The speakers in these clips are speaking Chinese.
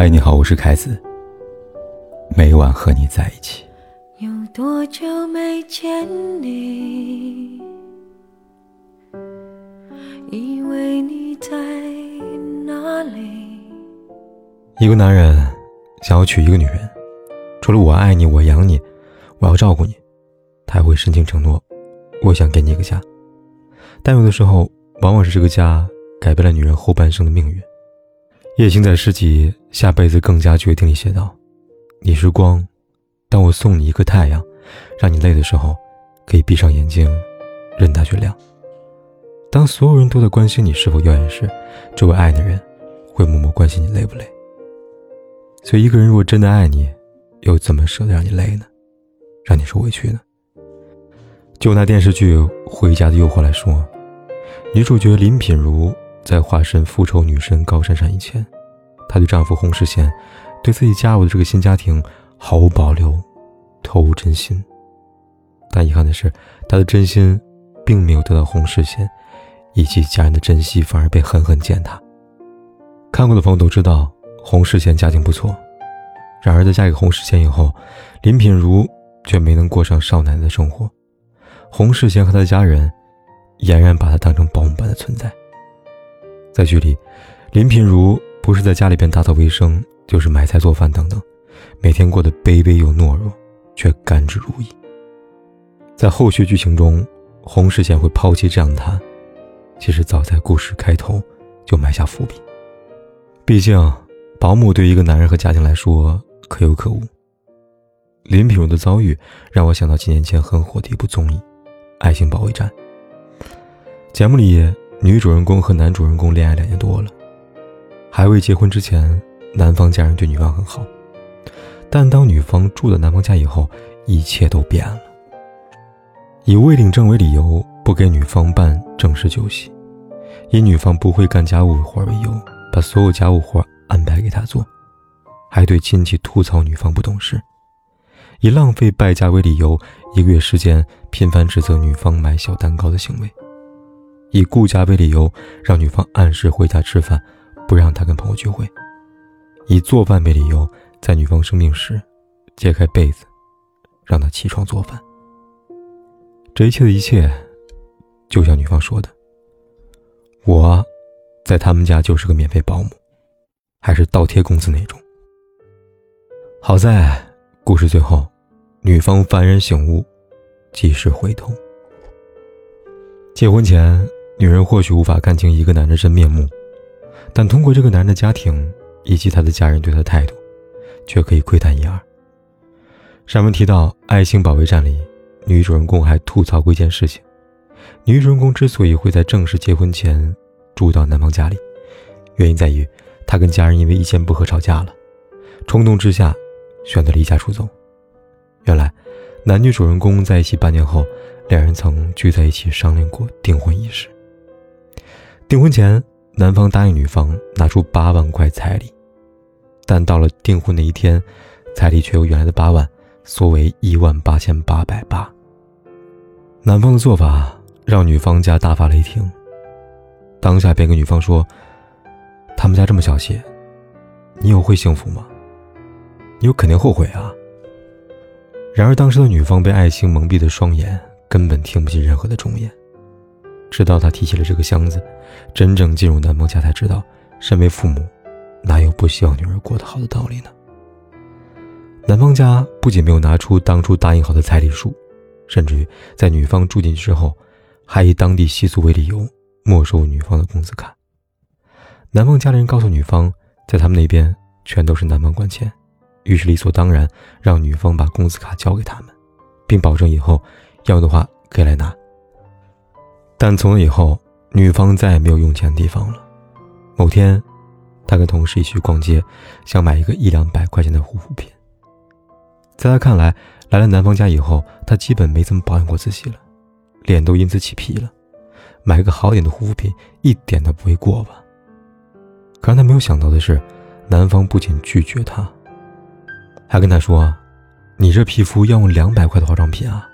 嗨，你好，我是凯子。每晚和你在一起。有多久没见你？以为你在哪里？一个男人想要娶一个女人，除了我爱你，我养你，我要照顾你，他还会深情承诺，我想给你一个家。但有的时候，往往是这个家改变了女人后半生的命运。叶星在诗集《下辈子更加决定》里写道：“你是光，当我送你一个太阳，让你累的时候，可以闭上眼睛，任它去亮。当所有人都在关心你是否耀眼时，这位爱的人会默默关心你累不累。所以，一个人如果真的爱你，又怎么舍得让你累呢？让你受委屈呢？就拿电视剧《回家的诱惑》来说，女主角林品如。”在化身复仇女神高珊珊以前，她对丈夫洪世贤，对自己加入的这个新家庭毫无保留，投入真心。但遗憾的是，她的真心并没有得到洪世贤以及家人的珍惜，反而被狠狠践踏。看过的朋友都知道，洪世贤家境不错，然而在嫁给洪世贤以后，林品如却没能过上少奶奶的生活。洪世贤和他的家人俨然把她当成保姆般的存在。在剧里，林品如不是在家里边打扫卫生，就是买菜做饭等等，每天过得卑微又懦弱，却甘之如饴。在后续剧情中，洪世贤会抛弃这样的他，其实早在故事开头就埋下伏笔。毕竟，保姆对一个男人和家庭来说可有可无。林品如的遭遇让我想到几年前很火的一部综艺《爱情保卫战》，节目里。女主人公和男主人公恋爱两年多了，还未结婚之前，男方家人对女方很好，但当女方住到男方家以后，一切都变了。以未领证为理由，不给女方办正式酒席；以女方不会干家务活为由，把所有家务活安排给她做；还对亲戚吐槽女方不懂事；以浪费败家为理由，一个月时间频繁指责女方买小蛋糕的行为。以顾家为理由，让女方按时回家吃饭，不让她跟朋友聚会；以做饭为理由，在女方生病时揭开被子，让她起床做饭。这一切的一切，就像女方说的：“我，在他们家就是个免费保姆，还是倒贴工资那种。”好在故事最后，女方幡然醒悟，及时回头。结婚前。女人或许无法看清一个男人真面目，但通过这个男人的家庭以及他的家人对他的态度，却可以窥探一二。上文提到《爱情保卫战》里，女主人公还吐槽过一件事情：女主人公之所以会在正式结婚前住到男方家里，原因在于她跟家人因为意见不合吵架了，冲动之下选择离家出走。原来，男女主人公在一起半年后，两人曾聚在一起商量过订婚仪式。订婚前，男方答应女方拿出八万块彩礼，但到了订婚那一天，彩礼却由原来的八万缩为一万八千八百八。男方的做法让女方家大发雷霆，当下便跟女方说：“他们家这么小气，你有会幸福吗？你有肯定后悔啊。”然而，当时的女方被爱情蒙蔽的双眼根本听不进任何的忠言。直到他提起了这个箱子，真正进入男方家，才知道，身为父母，哪有不希望女儿过得好的道理呢？男方家不仅没有拿出当初答应好的彩礼数，甚至于在女方住进去之后，还以当地习俗为理由没收女方的工资卡。男方家里人告诉女方，在他们那边全都是男方管钱，于是理所当然让女方把工资卡交给他们，并保证以后要的话可以来拿。但从那以后，女方再也没有用钱的地方了。某天，她跟同事一起去逛街，想买一个一两百块钱的护肤品。在她看来，来了男方家以后，她基本没怎么保养过自己了，脸都因此起皮了。买个好点的护肤品一点都不为过吧？可让她没有想到的是，男方不仅拒绝她，还跟她说：“你这皮肤要用两百块的化妆品啊，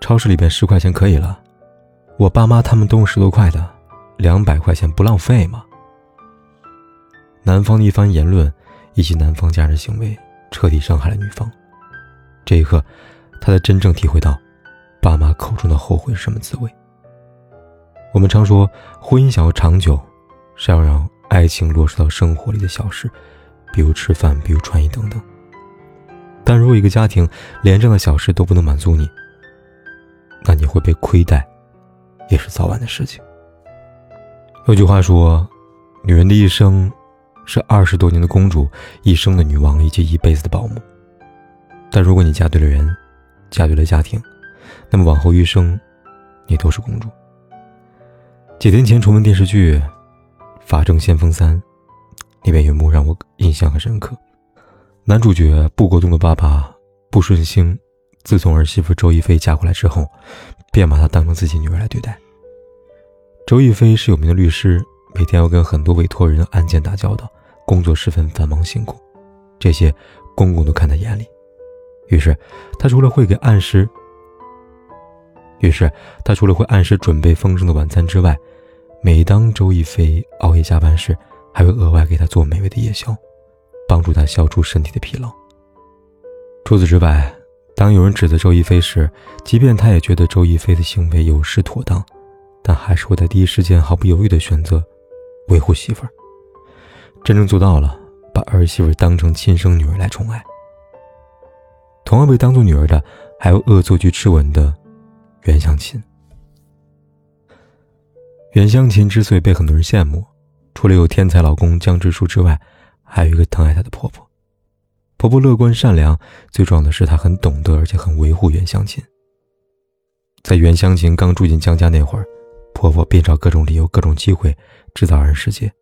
超市里边十块钱可以了。”我爸妈他们都十多块的，两百块钱不浪费吗？男方的一番言论，以及男方家人行为彻底伤害了女方。这一刻，他才真正体会到，爸妈口中的后悔是什么滋味。我们常说，婚姻想要长久，是要让爱情落实到生活里的小事，比如吃饭，比如穿衣等等。但如果一个家庭连这样的小事都不能满足你，那你会被亏待，也是早晚的事情。有句话说，女人的一生，是二十多年的公主，一生的女王，以及一辈子的保姆。但如果你嫁对了人，嫁对了家庭，那么往后余生，你都是公主。几天前重温电视剧《法证先锋三》，里面有幕让我印象很深刻。男主角布国栋的爸爸布顺兴，自从儿媳妇周一菲嫁过来之后，便把她当成自己女儿来对待。周亦菲是有名的律师，每天要跟很多委托人的案件打交道，工作十分繁忙辛苦，这些公公都看在眼里。于是，他除了会给按时，于是他除了会按时准备丰盛的晚餐之外，每当周亦菲熬夜加班时，还会额外给她做美味的夜宵。帮助他消除身体的疲劳。除此之外，当有人指责周亦菲时，即便他也觉得周亦菲的行为有失妥当，但还是会在第一时间毫不犹豫地选择维护媳妇儿，真正做到了把儿媳妇当成亲生女儿来宠爱。同样被当做女儿的，还有恶作剧之吻的袁湘琴。袁湘琴之所以被很多人羡慕，除了有天才老公江直树之外，还有一个疼爱她的婆婆，婆婆乐观善良，最重要的是她很懂得，而且很维护袁湘琴。在袁湘琴刚住进江家那会儿，婆婆便找各种理由、各种机会制造二人世界，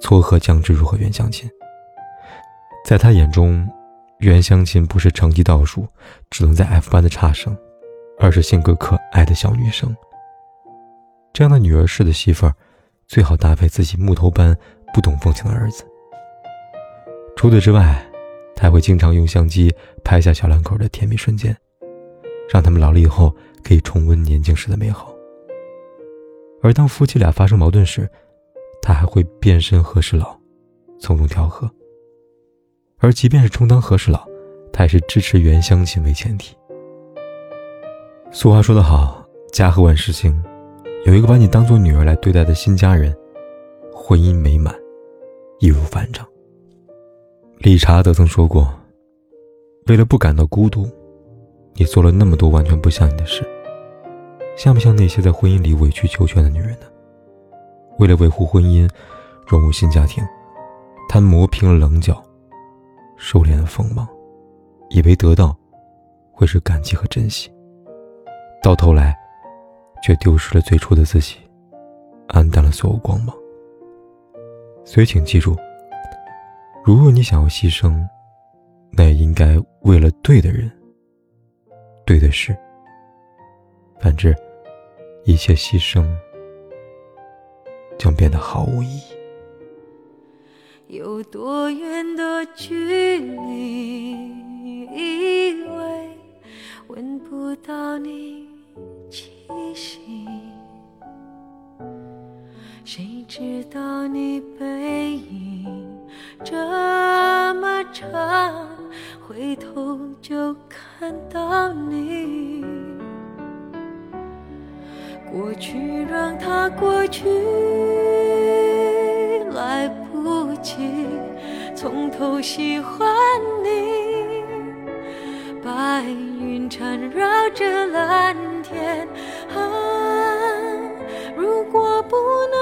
撮合江直树和袁湘琴。在她眼中，袁湘琴不是成绩倒数、只能在 F 班的差生，而是性格可爱的小女生。这样的女儿式的媳妇儿，最好搭配自己木头般不懂风情的儿子。除此之外，他会经常用相机拍下小两口的甜蜜瞬间，让他们老了以后可以重温年轻时的美好。而当夫妻俩发生矛盾时，他还会变身和事佬，从中调和。而即便是充当和事佬，他也是支持原相亲为前提。俗话说得好，家和万事兴，有一个把你当做女儿来对待的新家人，婚姻美满，易如反掌。理查德曾说过：“为了不感到孤独，你做了那么多完全不像你的事，像不像那些在婚姻里委曲求全的女人呢？为了维护婚姻，融入新家庭，她磨平了棱角，收敛了锋芒，以为得到会是感激和珍惜，到头来却丢失了最初的自己，黯淡了所有光芒。所以，请记住。”如果你想要牺牲，那也应该为了对的人、对的事。反之，一切牺牲将变得毫无意义。有多远的距离，以为闻不到你气息，谁知道你背。这么长，回头就看到你。过去让它过去，来不及从头喜欢你。白云缠绕着蓝天，啊，如果不能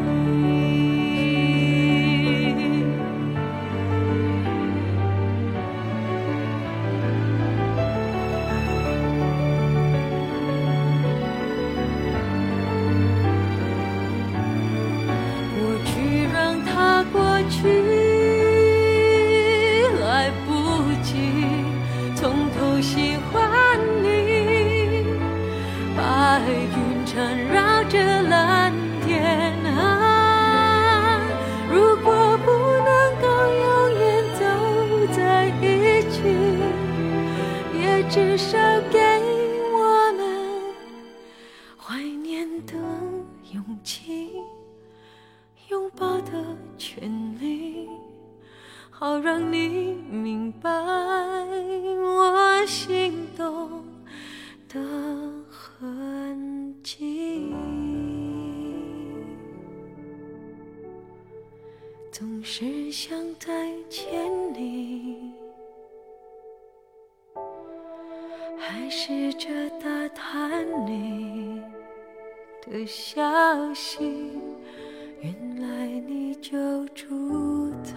总是想再见你，还试着打探你的消息。原来你就住在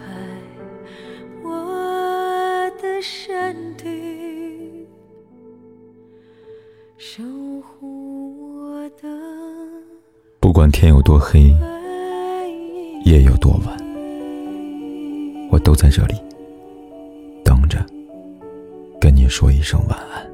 我的身体，守护我的不管天有多黑，夜有多晚，我都在这里等着，跟你说一声晚安。